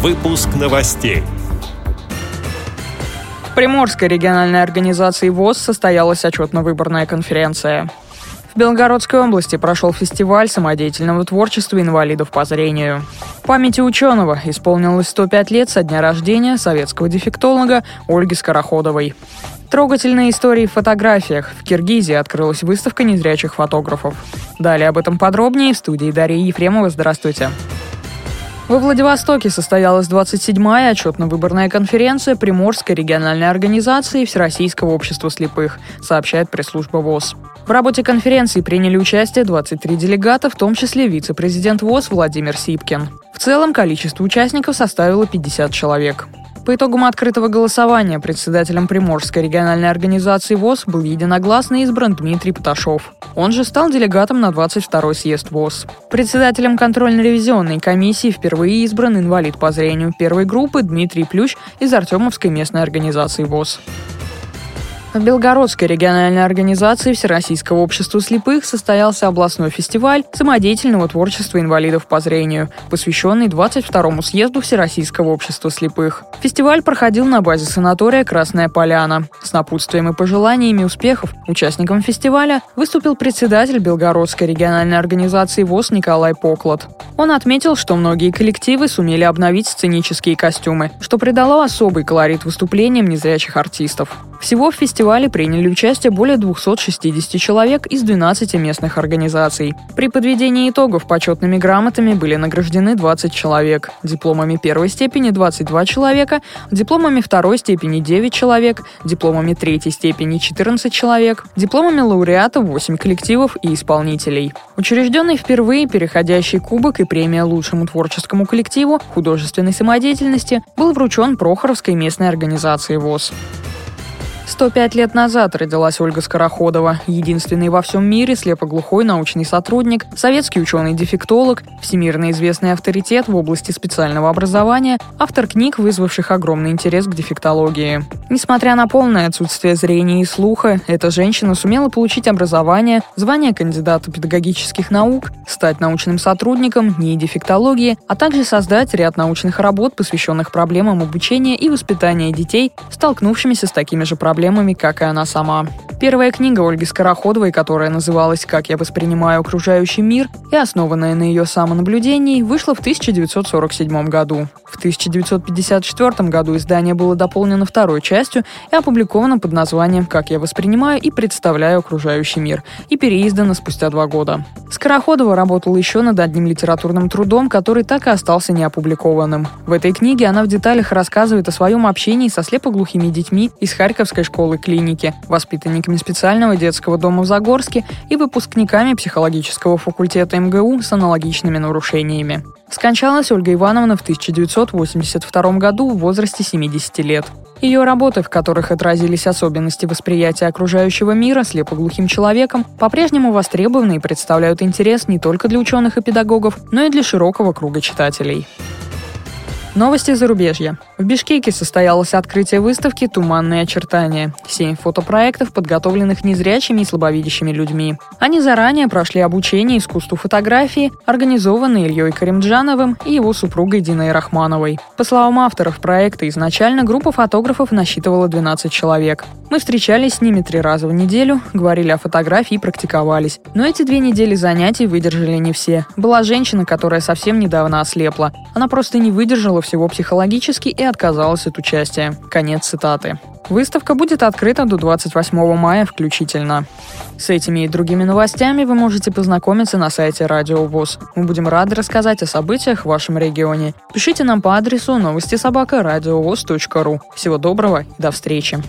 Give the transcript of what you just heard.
Выпуск новостей. В Приморской региональной организации ВОЗ состоялась отчетно-выборная конференция. В Белгородской области прошел фестиваль самодеятельного творчества инвалидов по зрению. В памяти ученого исполнилось 105 лет со дня рождения советского дефектолога Ольги Скороходовой. Трогательные истории в фотографиях. В Киргизии открылась выставка незрячих фотографов. Далее об этом подробнее в студии Дарьи Ефремова. Здравствуйте. Во Владивостоке состоялась 27-я отчетно-выборная конференция Приморской региональной организации Всероссийского общества слепых, сообщает пресс-служба ВОЗ. В работе конференции приняли участие 23 делегата, в том числе вице-президент ВОЗ Владимир Сипкин. В целом количество участников составило 50 человек. По итогам открытого голосования председателем Приморской региональной организации ВОЗ был единогласно избран Дмитрий Поташов. Он же стал делегатом на 22-й съезд ВОЗ. Председателем контрольно-ревизионной комиссии впервые избран инвалид по зрению первой группы Дмитрий Плющ из Артемовской местной организации ВОЗ. В Белгородской региональной организации Всероссийского общества слепых состоялся областной фестиваль самодеятельного творчества инвалидов по зрению, посвященный 22-му съезду Всероссийского общества слепых. Фестиваль проходил на базе санатория «Красная поляна». С напутствием и пожеланиями успехов участникам фестиваля выступил председатель Белгородской региональной организации ВОЗ Николай Поклад. Он отметил, что многие коллективы сумели обновить сценические костюмы, что придало особый колорит выступлениям незрячих артистов. Всего в фестивале приняли участие более 260 человек из 12 местных организаций. При подведении итогов почетными грамотами были награждены 20 человек, дипломами первой степени 22 человека, дипломами второй степени 9 человек, дипломами третьей степени 14 человек, дипломами лауреата 8 коллективов и исполнителей. Учрежденный впервые переходящий кубок и премия лучшему творческому коллективу художественной самодеятельности был вручен Прохоровской местной организации ВОЗ. 105 лет назад родилась Ольга Скороходова, единственный во всем мире слепоглухой научный сотрудник, советский ученый-дефектолог, всемирно известный авторитет в области специального образования, автор книг, вызвавших огромный интерес к дефектологии. Несмотря на полное отсутствие зрения и слуха, эта женщина сумела получить образование, звание кандидата педагогических наук, стать научным сотрудником НИИ дефектологии, а также создать ряд научных работ, посвященных проблемам обучения и воспитания детей, столкнувшимися с такими же проблемами проблемами, как и она сама. Первая книга Ольги Скороходовой, которая называлась «Как я воспринимаю окружающий мир» и основанная на ее самонаблюдении, вышла в 1947 году. В 1954 году издание было дополнено второй частью и опубликовано под названием «Как я воспринимаю и представляю окружающий мир» и переиздано спустя два года. Скороходова работала еще над одним литературным трудом, который так и остался неопубликованным. В этой книге она в деталях рассказывает о своем общении со слепоглухими детьми из Харьковской школы-клиники, воспитанниками специального детского дома в Загорске и выпускниками психологического факультета МГУ с аналогичными нарушениями. Скончалась Ольга Ивановна в 1982 году в возрасте 70 лет. Ее работы, в которых отразились особенности восприятия окружающего мира слепоглухим человеком, по-прежнему востребованы и представляют интерес не только для ученых и педагогов, но и для широкого круга читателей. Новости зарубежья. В Бишкеке состоялось открытие выставки «Туманные очертания». Семь фотопроектов, подготовленных незрячими и слабовидящими людьми. Они заранее прошли обучение искусству фотографии, организованное Ильей Каримджановым и его супругой Диной Рахмановой. По словам авторов проекта, изначально группа фотографов насчитывала 12 человек. Мы встречались с ними три раза в неделю, говорили о фотографии и практиковались. Но эти две недели занятий выдержали не все. Была женщина, которая совсем недавно ослепла. Она просто не выдержала всего психологически и отказалась от участия. Конец цитаты. Выставка будет открыта до 28 мая включительно. С этими и другими новостями вы можете познакомиться на сайте Радио ВОЗ. Мы будем рады рассказать о событиях в вашем регионе. Пишите нам по адресу новости собака ру. Всего доброго и до встречи.